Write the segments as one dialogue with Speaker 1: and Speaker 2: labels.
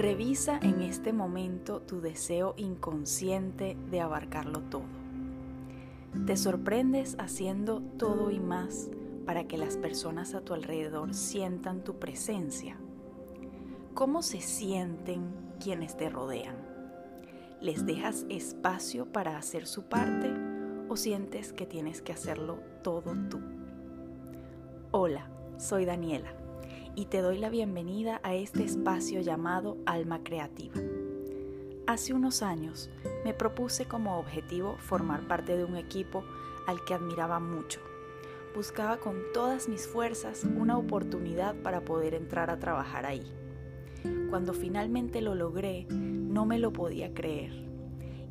Speaker 1: Revisa en este momento tu deseo inconsciente de abarcarlo todo. Te sorprendes haciendo todo y más para que las personas a tu alrededor sientan tu presencia. ¿Cómo se sienten quienes te rodean? ¿Les dejas espacio para hacer su parte o sientes que tienes que hacerlo todo tú? Hola, soy Daniela y te doy la bienvenida a este espacio llamado Alma Creativa. Hace unos años me propuse como objetivo formar parte de un equipo al que admiraba mucho. Buscaba con todas mis fuerzas una oportunidad para poder entrar a trabajar ahí. Cuando finalmente lo logré, no me lo podía creer.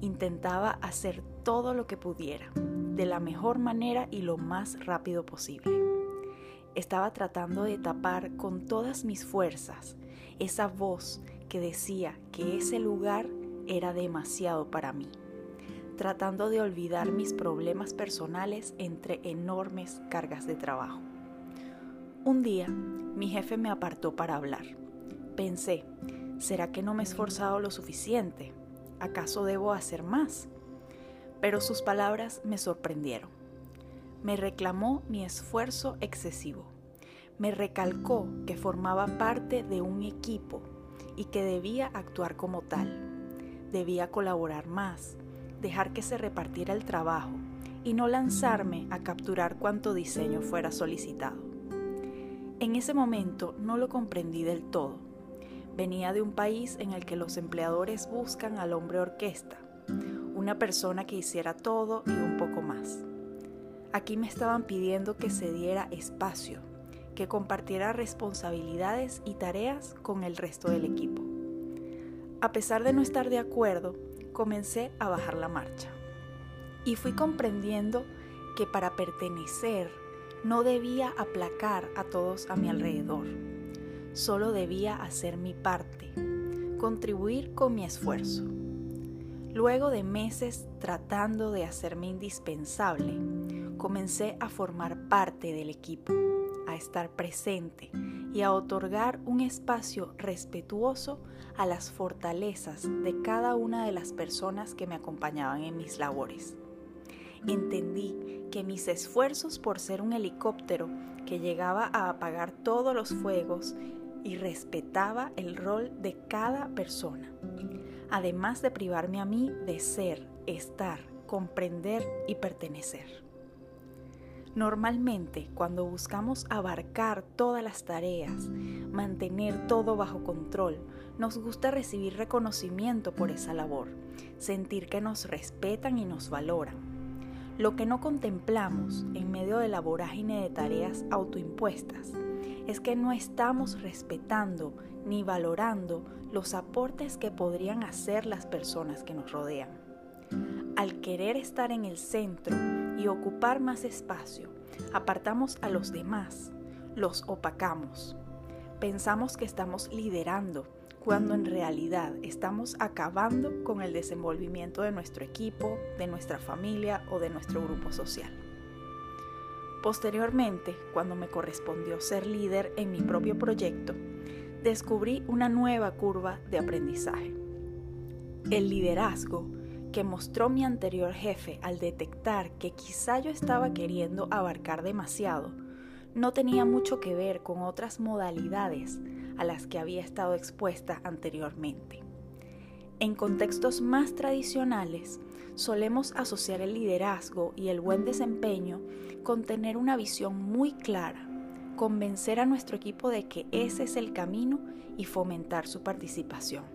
Speaker 1: Intentaba hacer todo lo que pudiera, de la mejor manera y lo más rápido posible. Estaba tratando de tapar con todas mis fuerzas esa voz que decía que ese lugar era demasiado para mí, tratando de olvidar mis problemas personales entre enormes cargas de trabajo. Un día, mi jefe me apartó para hablar. Pensé, ¿será que no me he esforzado lo suficiente? ¿Acaso debo hacer más? Pero sus palabras me sorprendieron me reclamó mi esfuerzo excesivo. Me recalcó que formaba parte de un equipo y que debía actuar como tal. Debía colaborar más, dejar que se repartiera el trabajo y no lanzarme a capturar cuanto diseño fuera solicitado. En ese momento no lo comprendí del todo. Venía de un país en el que los empleadores buscan al hombre orquesta, una persona que hiciera todo y un poco más. Aquí me estaban pidiendo que se diera espacio, que compartiera responsabilidades y tareas con el resto del equipo. A pesar de no estar de acuerdo, comencé a bajar la marcha. Y fui comprendiendo que para pertenecer no debía aplacar a todos a mi alrededor. Solo debía hacer mi parte, contribuir con mi esfuerzo. Luego de meses tratando de hacerme indispensable, comencé a formar parte del equipo, a estar presente y a otorgar un espacio respetuoso a las fortalezas de cada una de las personas que me acompañaban en mis labores. Entendí que mis esfuerzos por ser un helicóptero que llegaba a apagar todos los fuegos y respetaba el rol de cada persona, además de privarme a mí de ser, estar, comprender y pertenecer. Normalmente, cuando buscamos abarcar todas las tareas, mantener todo bajo control, nos gusta recibir reconocimiento por esa labor, sentir que nos respetan y nos valoran. Lo que no contemplamos en medio de la vorágine de tareas autoimpuestas es que no estamos respetando ni valorando los aportes que podrían hacer las personas que nos rodean. Al querer estar en el centro, y ocupar más espacio, apartamos a los demás, los opacamos. Pensamos que estamos liderando, cuando en realidad estamos acabando con el desenvolvimiento de nuestro equipo, de nuestra familia o de nuestro grupo social. Posteriormente, cuando me correspondió ser líder en mi propio proyecto, descubrí una nueva curva de aprendizaje. El liderazgo que mostró mi anterior jefe al detectar que quizá yo estaba queriendo abarcar demasiado, no tenía mucho que ver con otras modalidades a las que había estado expuesta anteriormente. En contextos más tradicionales, solemos asociar el liderazgo y el buen desempeño con tener una visión muy clara, convencer a nuestro equipo de que ese es el camino y fomentar su participación.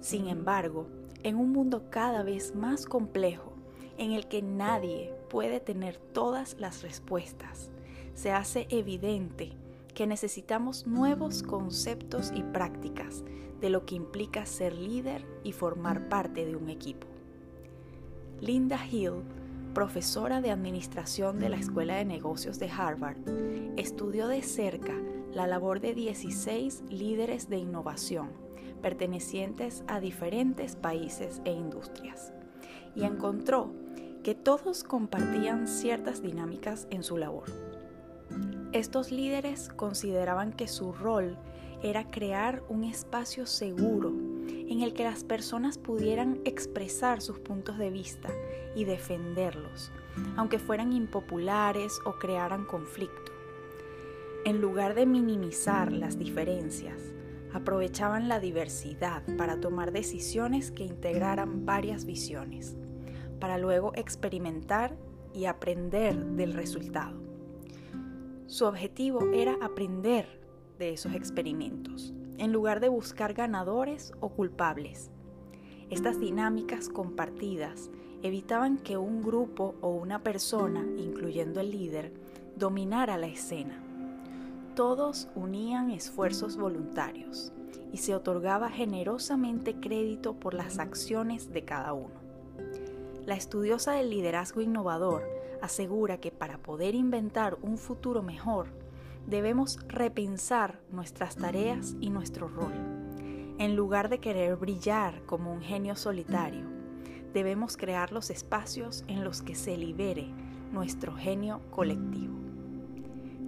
Speaker 1: Sin embargo, en un mundo cada vez más complejo, en el que nadie puede tener todas las respuestas, se hace evidente que necesitamos nuevos conceptos y prácticas de lo que implica ser líder y formar parte de un equipo. Linda Hill, profesora de Administración de la Escuela de Negocios de Harvard, estudió de cerca la labor de 16 líderes de innovación pertenecientes a diferentes países e industrias, y encontró que todos compartían ciertas dinámicas en su labor. Estos líderes consideraban que su rol era crear un espacio seguro en el que las personas pudieran expresar sus puntos de vista y defenderlos, aunque fueran impopulares o crearan conflicto. En lugar de minimizar las diferencias, aprovechaban la diversidad para tomar decisiones que integraran varias visiones, para luego experimentar y aprender del resultado. Su objetivo era aprender de esos experimentos, en lugar de buscar ganadores o culpables. Estas dinámicas compartidas evitaban que un grupo o una persona, incluyendo el líder, dominara la escena. Todos unían esfuerzos voluntarios y se otorgaba generosamente crédito por las acciones de cada uno. La estudiosa del liderazgo innovador asegura que para poder inventar un futuro mejor, debemos repensar nuestras tareas y nuestro rol. En lugar de querer brillar como un genio solitario, debemos crear los espacios en los que se libere nuestro genio colectivo.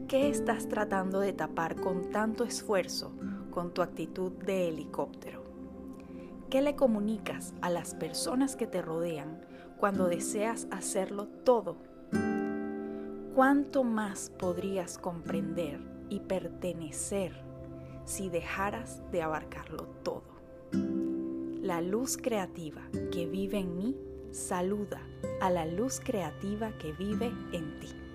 Speaker 1: ¿Qué estás tratando de tapar con tanto esfuerzo con tu actitud de helicóptero? ¿Qué le comunicas a las personas que te rodean cuando deseas hacerlo todo ¿Cuánto más podrías comprender y pertenecer si dejaras de abarcarlo todo? La luz creativa que vive en mí saluda a la luz creativa que vive en ti.